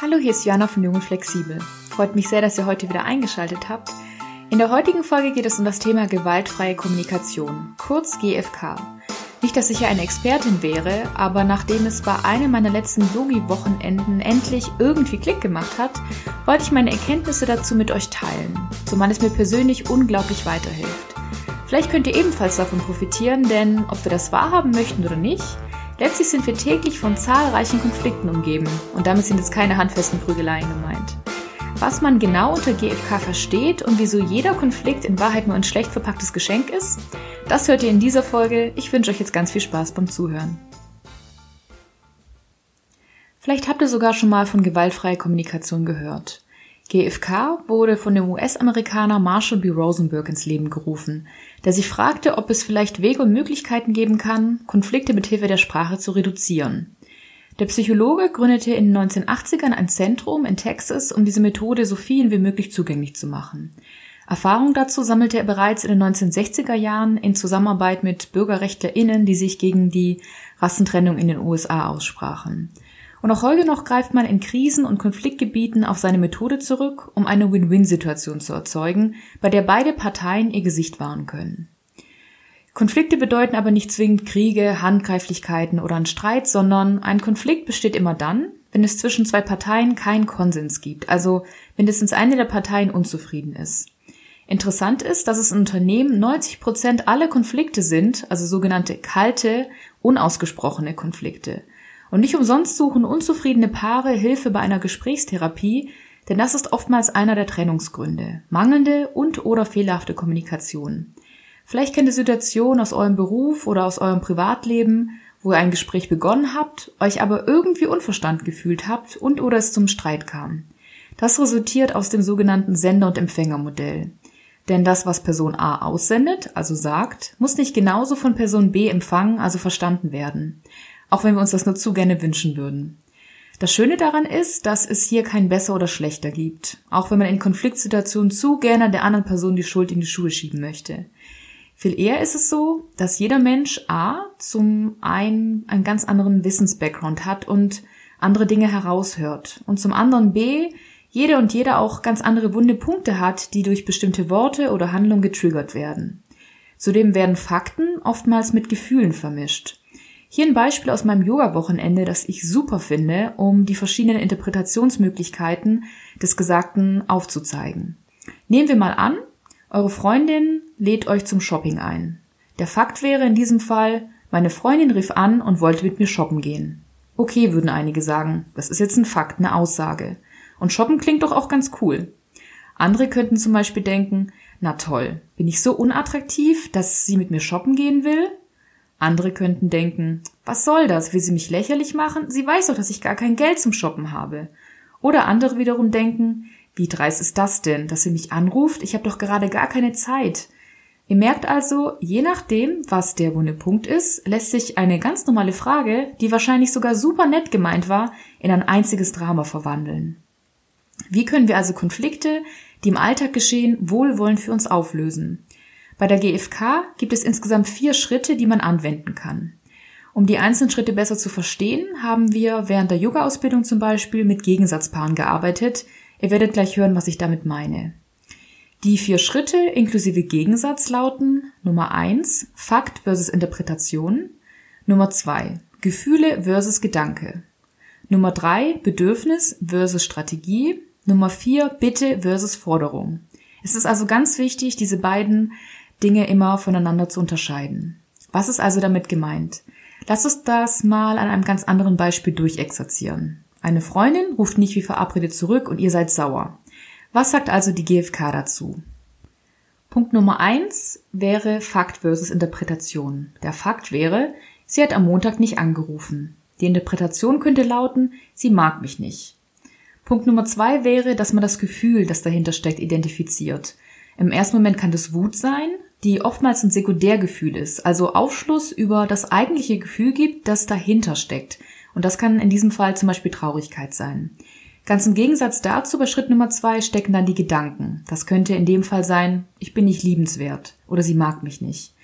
Hallo, hier ist Jana von Jung und Flexibel. Freut mich sehr, dass ihr heute wieder eingeschaltet habt. In der heutigen Folge geht es um das Thema gewaltfreie Kommunikation, kurz GFK. Nicht, dass ich ja eine Expertin wäre, aber nachdem es bei einem meiner letzten Yogi-Wochenenden endlich irgendwie Klick gemacht hat, wollte ich meine Erkenntnisse dazu mit euch teilen, zumal es mir persönlich unglaublich weiterhilft. Vielleicht könnt ihr ebenfalls davon profitieren, denn ob wir das wahrhaben möchten oder nicht, Letztlich sind wir täglich von zahlreichen Konflikten umgeben und damit sind jetzt keine handfesten Prügeleien gemeint. Was man genau unter GFK versteht und wieso jeder Konflikt in Wahrheit nur ein schlecht verpacktes Geschenk ist, das hört ihr in dieser Folge. Ich wünsche euch jetzt ganz viel Spaß beim Zuhören. Vielleicht habt ihr sogar schon mal von gewaltfreier Kommunikation gehört. GFK wurde von dem US-Amerikaner Marshall B. Rosenberg ins Leben gerufen, der sich fragte, ob es vielleicht Wege und Möglichkeiten geben kann, Konflikte mit Hilfe der Sprache zu reduzieren. Der Psychologe gründete in den 1980ern ein Zentrum in Texas, um diese Methode so vielen wie möglich zugänglich zu machen. Erfahrung dazu sammelte er bereits in den 1960er Jahren in Zusammenarbeit mit BürgerrechtlerInnen, die sich gegen die Rassentrennung in den USA aussprachen. Und auch heute noch greift man in Krisen und Konfliktgebieten auf seine Methode zurück, um eine Win-Win-Situation zu erzeugen, bei der beide Parteien ihr Gesicht wahren können. Konflikte bedeuten aber nicht zwingend Kriege, Handgreiflichkeiten oder einen Streit, sondern ein Konflikt besteht immer dann, wenn es zwischen zwei Parteien keinen Konsens gibt, also mindestens eine der Parteien unzufrieden ist. Interessant ist, dass es in Unternehmen 90 Prozent aller Konflikte sind, also sogenannte kalte, unausgesprochene Konflikte. Und nicht umsonst suchen unzufriedene Paare Hilfe bei einer Gesprächstherapie, denn das ist oftmals einer der Trennungsgründe. Mangelnde und oder fehlerhafte Kommunikation. Vielleicht kennt ihr Situationen aus eurem Beruf oder aus eurem Privatleben, wo ihr ein Gespräch begonnen habt, euch aber irgendwie unverstanden gefühlt habt und oder es zum Streit kam. Das resultiert aus dem sogenannten Sender- und Empfängermodell. Denn das, was Person A aussendet, also sagt, muss nicht genauso von Person B empfangen, also verstanden werden auch wenn wir uns das nur zu gerne wünschen würden. Das Schöne daran ist, dass es hier kein besser oder schlechter gibt, auch wenn man in Konfliktsituationen zu gerne der anderen Person die Schuld in die Schuhe schieben möchte. Viel eher ist es so, dass jeder Mensch A zum einen einen ganz anderen Wissensbackground hat und andere Dinge heraushört und zum anderen B jeder und jeder auch ganz andere wunde Punkte hat, die durch bestimmte Worte oder Handlungen getriggert werden. Zudem werden Fakten oftmals mit Gefühlen vermischt. Hier ein Beispiel aus meinem Yoga-Wochenende, das ich super finde, um die verschiedenen Interpretationsmöglichkeiten des Gesagten aufzuzeigen. Nehmen wir mal an, eure Freundin lädt euch zum Shopping ein. Der Fakt wäre in diesem Fall, meine Freundin rief an und wollte mit mir shoppen gehen. Okay, würden einige sagen, das ist jetzt ein Fakt, eine Aussage. Und shoppen klingt doch auch ganz cool. Andere könnten zum Beispiel denken, na toll, bin ich so unattraktiv, dass sie mit mir shoppen gehen will? Andere könnten denken, was soll das? Will sie mich lächerlich machen? Sie weiß doch, dass ich gar kein Geld zum Shoppen habe. Oder andere wiederum denken, wie dreist ist das denn, dass sie mich anruft? Ich habe doch gerade gar keine Zeit. Ihr merkt also, je nachdem, was der wunde Punkt ist, lässt sich eine ganz normale Frage, die wahrscheinlich sogar super nett gemeint war, in ein einziges Drama verwandeln. Wie können wir also Konflikte, die im Alltag geschehen, wohlwollend für uns auflösen? Bei der GfK gibt es insgesamt vier Schritte, die man anwenden kann. Um die einzelnen Schritte besser zu verstehen, haben wir während der Yoga-Ausbildung zum Beispiel mit Gegensatzpaaren gearbeitet. Ihr werdet gleich hören, was ich damit meine. Die vier Schritte inklusive Gegensatz lauten Nummer eins Fakt versus Interpretation, Nummer zwei Gefühle versus Gedanke, Nummer drei Bedürfnis versus Strategie, Nummer vier Bitte versus Forderung. Es ist also ganz wichtig, diese beiden Dinge immer voneinander zu unterscheiden. Was ist also damit gemeint? Lass uns das mal an einem ganz anderen Beispiel durchexerzieren. Eine Freundin ruft nicht wie verabredet zurück und ihr seid sauer. Was sagt also die GfK dazu? Punkt Nummer eins wäre Fakt versus Interpretation. Der Fakt wäre, sie hat am Montag nicht angerufen. Die Interpretation könnte lauten, sie mag mich nicht. Punkt Nummer zwei wäre, dass man das Gefühl, das dahinter steckt, identifiziert. Im ersten Moment kann das Wut sein, die oftmals ein Sekundärgefühl ist, also Aufschluss über das eigentliche Gefühl gibt, das dahinter steckt. Und das kann in diesem Fall zum Beispiel Traurigkeit sein. Ganz im Gegensatz dazu bei Schritt Nummer zwei stecken dann die Gedanken. Das könnte in dem Fall sein, ich bin nicht liebenswert oder sie mag mich nicht.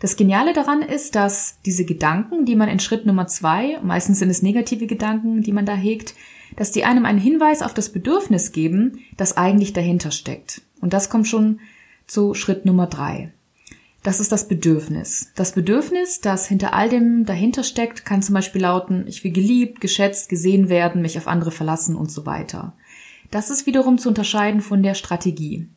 Das Geniale daran ist, dass diese Gedanken, die man in Schritt Nummer zwei, meistens sind es negative Gedanken, die man da hegt, dass die einem einen Hinweis auf das Bedürfnis geben, das eigentlich dahinter steckt. Und das kommt schon zu Schritt Nummer drei. Das ist das Bedürfnis. Das Bedürfnis, das hinter all dem dahinter steckt, kann zum Beispiel lauten, ich will geliebt, geschätzt, gesehen werden, mich auf andere verlassen und so weiter. Das ist wiederum zu unterscheiden von der Strategie.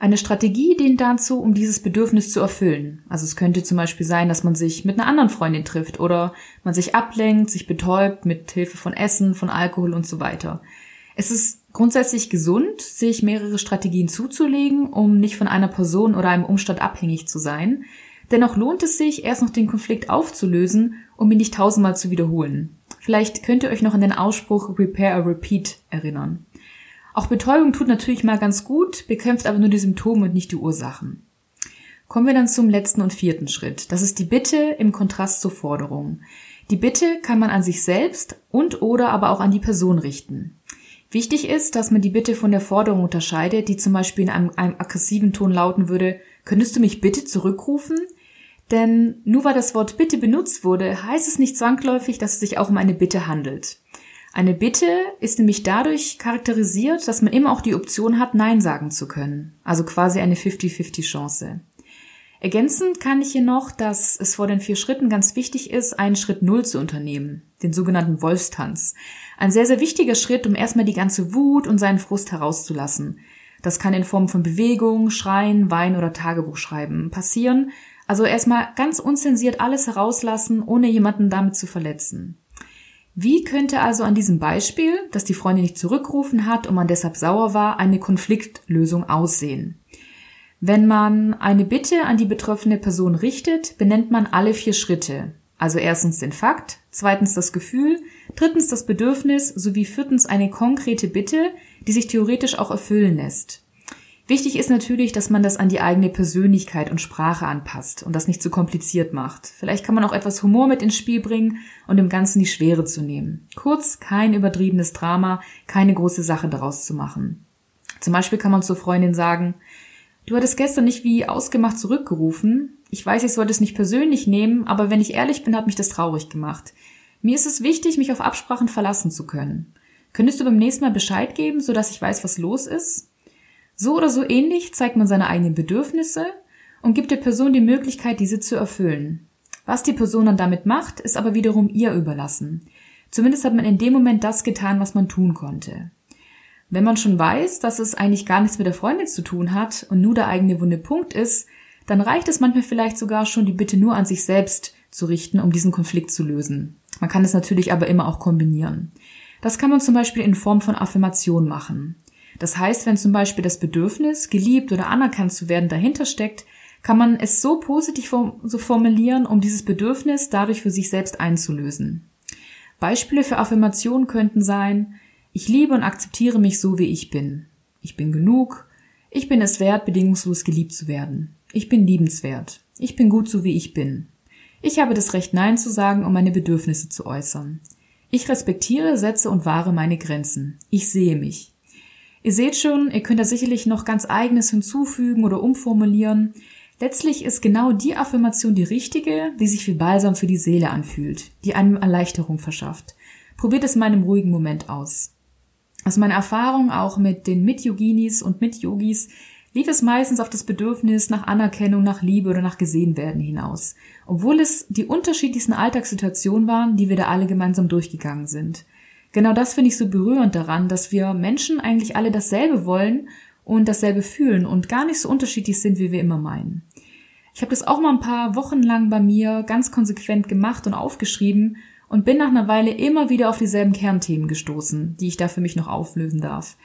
Eine Strategie dient dazu, um dieses Bedürfnis zu erfüllen. Also es könnte zum Beispiel sein, dass man sich mit einer anderen Freundin trifft oder man sich ablenkt, sich betäubt mit Hilfe von Essen, von Alkohol und so weiter. Es ist grundsätzlich gesund, sich mehrere Strategien zuzulegen, um nicht von einer Person oder einem Umstand abhängig zu sein. Dennoch lohnt es sich, erst noch den Konflikt aufzulösen, um ihn nicht tausendmal zu wiederholen. Vielleicht könnt ihr euch noch an den Ausspruch Repair or Repeat erinnern. Auch Betäubung tut natürlich mal ganz gut, bekämpft aber nur die Symptome und nicht die Ursachen. Kommen wir dann zum letzten und vierten Schritt. Das ist die Bitte im Kontrast zur Forderung. Die Bitte kann man an sich selbst und oder aber auch an die Person richten. Wichtig ist, dass man die Bitte von der Forderung unterscheidet, die zum Beispiel in einem, einem aggressiven Ton lauten würde, könntest du mich bitte zurückrufen? Denn nur weil das Wort Bitte benutzt wurde, heißt es nicht zwangsläufig, dass es sich auch um eine Bitte handelt. Eine Bitte ist nämlich dadurch charakterisiert, dass man immer auch die Option hat, Nein sagen zu können. Also quasi eine 50-50 Chance. Ergänzend kann ich hier noch, dass es vor den vier Schritten ganz wichtig ist, einen Schritt Null zu unternehmen, den sogenannten Wolfstanz. Ein sehr, sehr wichtiger Schritt, um erstmal die ganze Wut und seinen Frust herauszulassen. Das kann in Form von Bewegung, Schreien, Wein oder Tagebuchschreiben passieren. Also erstmal ganz unzensiert alles herauslassen, ohne jemanden damit zu verletzen. Wie könnte also an diesem Beispiel, dass die Freundin nicht zurückgerufen hat und man deshalb sauer war, eine Konfliktlösung aussehen? Wenn man eine Bitte an die betroffene Person richtet, benennt man alle vier Schritte. Also erstens den Fakt, zweitens das Gefühl, drittens das Bedürfnis sowie viertens eine konkrete Bitte, die sich theoretisch auch erfüllen lässt. Wichtig ist natürlich, dass man das an die eigene Persönlichkeit und Sprache anpasst und das nicht zu kompliziert macht. Vielleicht kann man auch etwas Humor mit ins Spiel bringen und dem Ganzen die Schwere zu nehmen. Kurz, kein übertriebenes Drama, keine große Sache daraus zu machen. Zum Beispiel kann man zur Freundin sagen, du hattest gestern nicht wie ausgemacht zurückgerufen. Ich weiß, ich sollte es nicht persönlich nehmen, aber wenn ich ehrlich bin, hat mich das traurig gemacht. Mir ist es wichtig, mich auf Absprachen verlassen zu können. Könntest du beim nächsten Mal Bescheid geben, sodass ich weiß, was los ist? So oder so ähnlich zeigt man seine eigenen Bedürfnisse und gibt der Person die Möglichkeit, diese zu erfüllen. Was die Person dann damit macht, ist aber wiederum ihr überlassen. Zumindest hat man in dem Moment das getan, was man tun konnte. Wenn man schon weiß, dass es eigentlich gar nichts mit der Freundin zu tun hat und nur der eigene wunde Punkt ist, dann reicht es manchmal vielleicht sogar schon, die Bitte nur an sich selbst zu richten, um diesen Konflikt zu lösen. Man kann es natürlich aber immer auch kombinieren. Das kann man zum Beispiel in Form von Affirmation machen. Das heißt, wenn zum Beispiel das Bedürfnis, geliebt oder anerkannt zu werden, dahinter steckt, kann man es so positiv so formulieren, um dieses Bedürfnis dadurch für sich selbst einzulösen. Beispiele für Affirmationen könnten sein, ich liebe und akzeptiere mich so, wie ich bin. Ich bin genug. Ich bin es wert, bedingungslos geliebt zu werden. Ich bin liebenswert. Ich bin gut so, wie ich bin. Ich habe das Recht, Nein zu sagen, um meine Bedürfnisse zu äußern. Ich respektiere, setze und wahre meine Grenzen. Ich sehe mich. Ihr seht schon, ihr könnt da sicherlich noch ganz eigenes hinzufügen oder umformulieren. Letztlich ist genau die Affirmation die richtige, die sich wie Balsam für die Seele anfühlt, die einem Erleichterung verschafft. Probiert es mal in einem ruhigen Moment aus. Aus meiner Erfahrung auch mit den Mit-Yoginis und Mit-Yogis lief es meistens auf das Bedürfnis nach Anerkennung, nach Liebe oder nach Gesehenwerden hinaus, obwohl es die unterschiedlichsten Alltagssituationen waren, die wir da alle gemeinsam durchgegangen sind. Genau das finde ich so berührend daran, dass wir Menschen eigentlich alle dasselbe wollen und dasselbe fühlen und gar nicht so unterschiedlich sind, wie wir immer meinen. Ich habe das auch mal ein paar Wochen lang bei mir ganz konsequent gemacht und aufgeschrieben und bin nach einer Weile immer wieder auf dieselben Kernthemen gestoßen, die ich da für mich noch auflösen darf.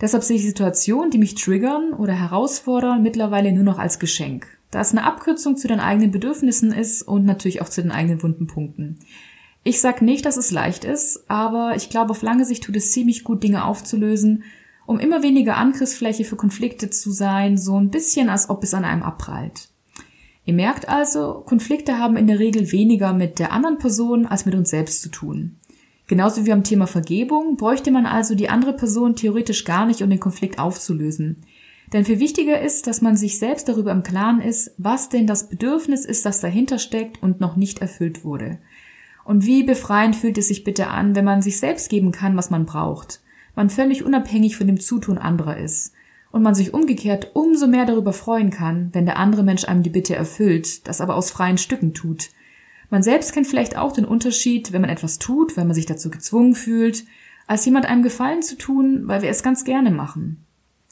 Deshalb sehe ich Situationen, die mich triggern oder herausfordern, mittlerweile nur noch als Geschenk, da es eine Abkürzung zu den eigenen Bedürfnissen ist und natürlich auch zu den eigenen wunden Punkten. Ich sag nicht, dass es leicht ist, aber ich glaube, auf lange Sicht tut es ziemlich gut, Dinge aufzulösen, um immer weniger Angriffsfläche für Konflikte zu sein, so ein bisschen, als ob es an einem abprallt. Ihr merkt also, Konflikte haben in der Regel weniger mit der anderen Person als mit uns selbst zu tun. Genauso wie am Thema Vergebung bräuchte man also die andere Person theoretisch gar nicht, um den Konflikt aufzulösen. Denn viel wichtiger ist, dass man sich selbst darüber im Klaren ist, was denn das Bedürfnis ist, das dahinter steckt und noch nicht erfüllt wurde. Und wie befreiend fühlt es sich bitte an, wenn man sich selbst geben kann, was man braucht, man völlig unabhängig von dem Zutun anderer ist und man sich umgekehrt umso mehr darüber freuen kann, wenn der andere Mensch einem die Bitte erfüllt, das aber aus freien Stücken tut. Man selbst kennt vielleicht auch den Unterschied, wenn man etwas tut, wenn man sich dazu gezwungen fühlt, als jemand einem Gefallen zu tun, weil wir es ganz gerne machen.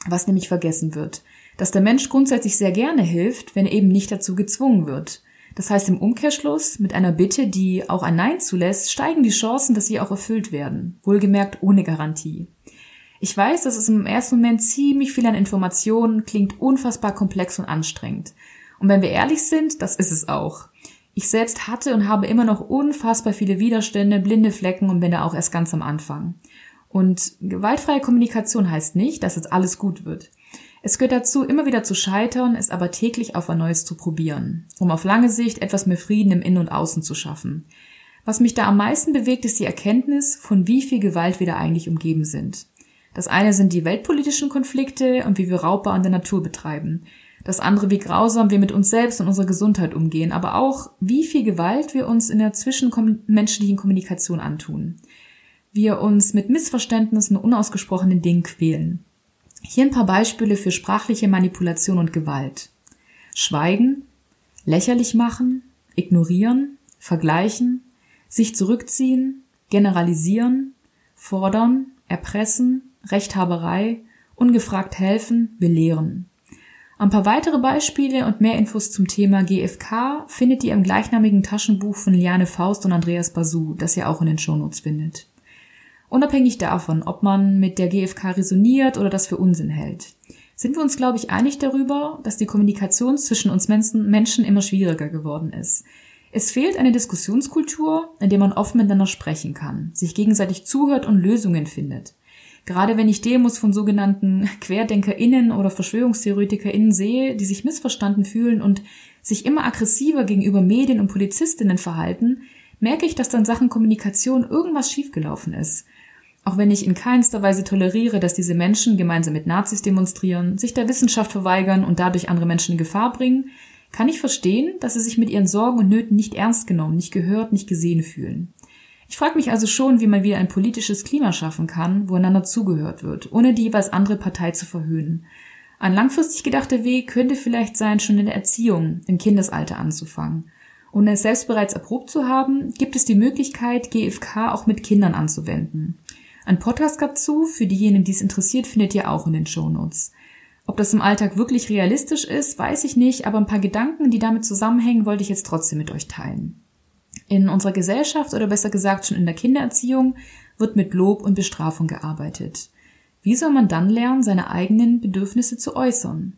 Was nämlich vergessen wird, dass der Mensch grundsätzlich sehr gerne hilft, wenn er eben nicht dazu gezwungen wird. Das heißt im Umkehrschluss, mit einer Bitte, die auch ein Nein zulässt, steigen die Chancen, dass sie auch erfüllt werden. Wohlgemerkt ohne Garantie. Ich weiß, dass es im ersten Moment ziemlich viel an Informationen klingt unfassbar komplex und anstrengend. Und wenn wir ehrlich sind, das ist es auch. Ich selbst hatte und habe immer noch unfassbar viele Widerstände, blinde Flecken und bin da auch erst ganz am Anfang. Und gewaltfreie Kommunikation heißt nicht, dass jetzt alles gut wird. Es gehört dazu, immer wieder zu scheitern, es aber täglich auf ein Neues zu probieren, um auf lange Sicht etwas mehr Frieden im Innen und Außen zu schaffen. Was mich da am meisten bewegt, ist die Erkenntnis, von wie viel Gewalt wir da eigentlich umgeben sind. Das eine sind die weltpolitischen Konflikte und wie wir Raubbau an der Natur betreiben. Das andere, wie grausam wir mit uns selbst und unserer Gesundheit umgehen, aber auch, wie viel Gewalt wir uns in der zwischenmenschlichen Kommunikation antun. Wir uns mit Missverständnissen und unausgesprochenen Dingen quälen. Hier ein paar Beispiele für sprachliche Manipulation und Gewalt. Schweigen, lächerlich machen, ignorieren, vergleichen, sich zurückziehen, generalisieren, fordern, erpressen, Rechthaberei, ungefragt helfen, belehren. Ein paar weitere Beispiele und mehr Infos zum Thema GFK findet ihr im gleichnamigen Taschenbuch von Liane Faust und Andreas Basu, das ihr auch in den Shownotes findet. Unabhängig davon, ob man mit der GfK resoniert oder das für Unsinn hält, sind wir uns, glaube ich, einig darüber, dass die Kommunikation zwischen uns Menschen immer schwieriger geworden ist. Es fehlt eine Diskussionskultur, in der man offen miteinander sprechen kann, sich gegenseitig zuhört und Lösungen findet. Gerade wenn ich Demos von sogenannten QuerdenkerInnen oder VerschwörungstheoretikerInnen sehe, die sich missverstanden fühlen und sich immer aggressiver gegenüber Medien und Polizistinnen verhalten, merke ich, dass dann Sachen Kommunikation irgendwas schiefgelaufen ist. Auch wenn ich in keinster Weise toleriere, dass diese Menschen gemeinsam mit Nazis demonstrieren, sich der Wissenschaft verweigern und dadurch andere Menschen in Gefahr bringen, kann ich verstehen, dass sie sich mit ihren Sorgen und Nöten nicht ernst genommen, nicht gehört, nicht gesehen fühlen. Ich frage mich also schon, wie man wieder ein politisches Klima schaffen kann, wo einander zugehört wird, ohne die jeweils andere Partei zu verhöhnen. Ein langfristig gedachter Weg könnte vielleicht sein, schon in der Erziehung, im Kindesalter anzufangen. Ohne es selbst bereits erprobt zu haben, gibt es die Möglichkeit, GFK auch mit Kindern anzuwenden. Ein Podcast dazu, für diejenigen, die es interessiert, findet ihr auch in den Shownotes. Ob das im Alltag wirklich realistisch ist, weiß ich nicht, aber ein paar Gedanken, die damit zusammenhängen, wollte ich jetzt trotzdem mit euch teilen. In unserer Gesellschaft oder besser gesagt schon in der Kindererziehung wird mit Lob und Bestrafung gearbeitet. Wie soll man dann lernen, seine eigenen Bedürfnisse zu äußern?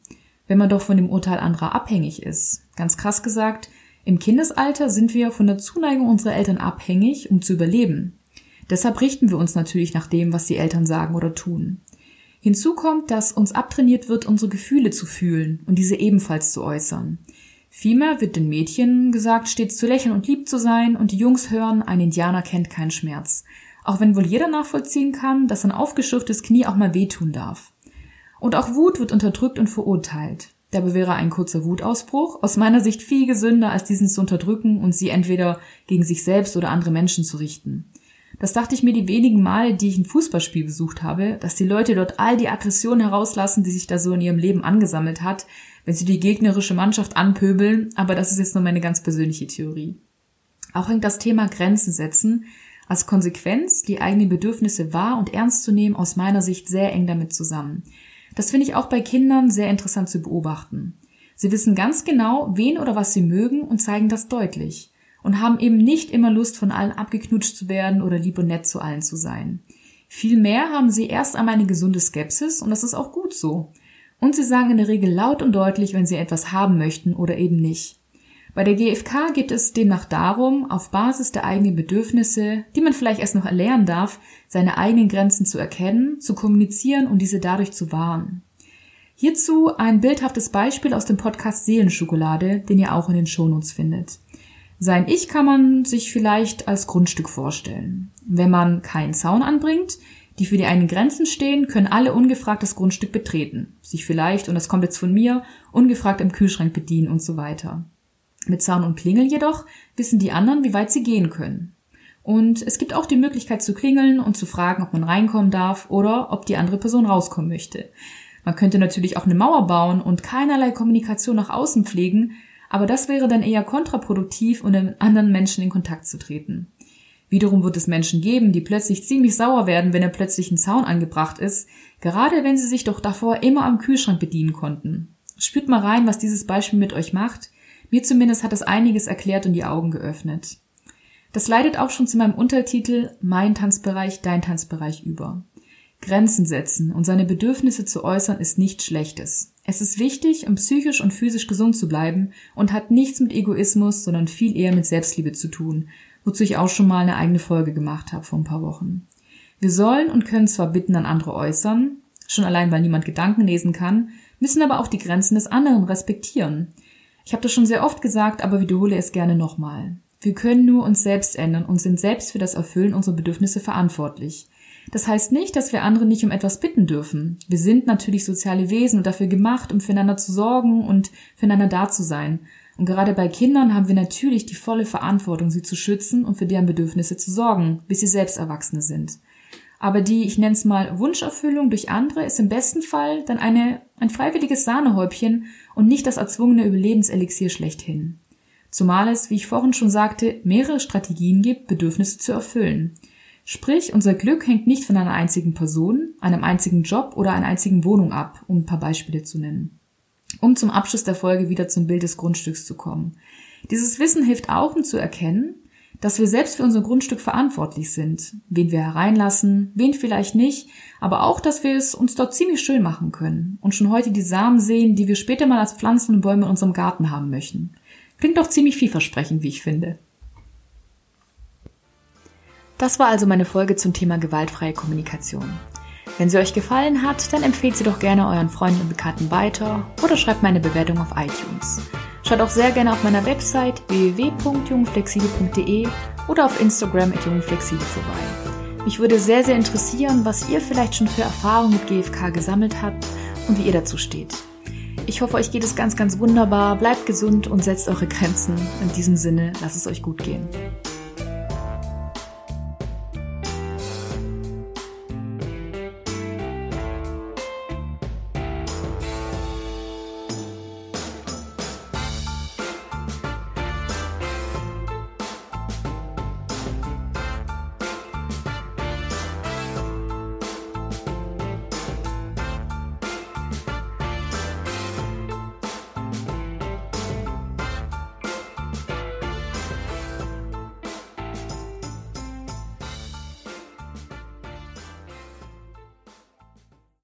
Wenn man doch von dem Urteil anderer abhängig ist. Ganz krass gesagt, im Kindesalter sind wir von der Zuneigung unserer Eltern abhängig, um zu überleben. Deshalb richten wir uns natürlich nach dem, was die Eltern sagen oder tun. Hinzu kommt, dass uns abtrainiert wird, unsere Gefühle zu fühlen und diese ebenfalls zu äußern. Vielmehr wird den Mädchen gesagt, stets zu lächeln und lieb zu sein, und die Jungs hören, ein Indianer kennt keinen Schmerz. Auch wenn wohl jeder nachvollziehen kann, dass ein aufgeschürftes Knie auch mal wehtun darf. Und auch Wut wird unterdrückt und verurteilt. Dabei wäre ein kurzer Wutausbruch aus meiner Sicht viel gesünder, als diesen zu unterdrücken und sie entweder gegen sich selbst oder andere Menschen zu richten. Das dachte ich mir die wenigen Male, die ich ein Fußballspiel besucht habe, dass die Leute dort all die Aggression herauslassen, die sich da so in ihrem Leben angesammelt hat, wenn sie die gegnerische Mannschaft anpöbeln, aber das ist jetzt nur meine ganz persönliche Theorie. Auch hängt das Thema Grenzen setzen als Konsequenz, die eigenen Bedürfnisse wahr und ernst zu nehmen, aus meiner Sicht sehr eng damit zusammen. Das finde ich auch bei Kindern sehr interessant zu beobachten. Sie wissen ganz genau, wen oder was sie mögen und zeigen das deutlich und haben eben nicht immer Lust, von allen abgeknutscht zu werden oder lieb und nett zu allen zu sein. Vielmehr haben sie erst einmal eine gesunde Skepsis und das ist auch gut so. Und sie sagen in der Regel laut und deutlich, wenn sie etwas haben möchten oder eben nicht. Bei der GfK geht es demnach darum, auf Basis der eigenen Bedürfnisse, die man vielleicht erst noch erlernen darf, seine eigenen Grenzen zu erkennen, zu kommunizieren und diese dadurch zu wahren. Hierzu ein bildhaftes Beispiel aus dem Podcast Seelenschokolade, den ihr auch in den Shownotes findet. Sein Ich kann man sich vielleicht als Grundstück vorstellen. Wenn man keinen Zaun anbringt, die für die eigenen Grenzen stehen, können alle ungefragt das Grundstück betreten, sich vielleicht, und das kommt jetzt von mir, ungefragt im Kühlschrank bedienen und so weiter. Mit Zaun und Klingel jedoch wissen die anderen, wie weit sie gehen können. Und es gibt auch die Möglichkeit zu klingeln und zu fragen, ob man reinkommen darf oder ob die andere Person rauskommen möchte. Man könnte natürlich auch eine Mauer bauen und keinerlei Kommunikation nach außen pflegen, aber das wäre dann eher kontraproduktiv, um mit anderen Menschen in Kontakt zu treten. Wiederum wird es Menschen geben, die plötzlich ziemlich sauer werden, wenn er plötzlich ein Zaun angebracht ist, gerade wenn sie sich doch davor immer am Kühlschrank bedienen konnten. Spürt mal rein, was dieses Beispiel mit euch macht. Mir zumindest hat es einiges erklärt und die Augen geöffnet. Das leitet auch schon zu meinem Untertitel Mein Tanzbereich, dein Tanzbereich über. Grenzen setzen und seine Bedürfnisse zu äußern ist nichts Schlechtes. Es ist wichtig, um psychisch und physisch gesund zu bleiben und hat nichts mit Egoismus, sondern viel eher mit Selbstliebe zu tun, wozu ich auch schon mal eine eigene Folge gemacht habe vor ein paar Wochen. Wir sollen und können zwar Bitten an andere äußern, schon allein weil niemand Gedanken lesen kann, müssen aber auch die Grenzen des anderen respektieren. Ich habe das schon sehr oft gesagt, aber wiederhole es gerne nochmal. Wir können nur uns selbst ändern und sind selbst für das Erfüllen unserer Bedürfnisse verantwortlich. Das heißt nicht, dass wir andere nicht um etwas bitten dürfen. Wir sind natürlich soziale Wesen und dafür gemacht, um füreinander zu sorgen und füreinander da zu sein. Und gerade bei Kindern haben wir natürlich die volle Verantwortung, sie zu schützen und für deren Bedürfnisse zu sorgen, bis sie selbst Erwachsene sind. Aber die, ich nenne es mal, Wunscherfüllung durch andere ist im besten Fall dann eine, ein freiwilliges Sahnehäubchen und nicht das erzwungene Überlebenselixier schlechthin. Zumal es, wie ich vorhin schon sagte, mehrere Strategien gibt, Bedürfnisse zu erfüllen. Sprich, unser Glück hängt nicht von einer einzigen Person, einem einzigen Job oder einer einzigen Wohnung ab, um ein paar Beispiele zu nennen. Um zum Abschluss der Folge wieder zum Bild des Grundstücks zu kommen. Dieses Wissen hilft auch, um zu erkennen, dass wir selbst für unser Grundstück verantwortlich sind, wen wir hereinlassen, wen vielleicht nicht, aber auch, dass wir es uns dort ziemlich schön machen können und schon heute die Samen sehen, die wir später mal als Pflanzen und Bäume in unserem Garten haben möchten. Klingt doch ziemlich vielversprechend, wie ich finde. Das war also meine Folge zum Thema gewaltfreie Kommunikation. Wenn sie euch gefallen hat, dann empfehlt sie doch gerne euren Freunden und Bekannten weiter oder schreibt meine Bewertung auf iTunes. Schaut auch sehr gerne auf meiner Website www.jungflexibel.de oder auf Instagram at jungflexibel vorbei. Mich würde sehr, sehr interessieren, was ihr vielleicht schon für Erfahrungen mit GFK gesammelt habt und wie ihr dazu steht. Ich hoffe, euch geht es ganz, ganz wunderbar. Bleibt gesund und setzt eure Grenzen. In diesem Sinne, lasst es euch gut gehen.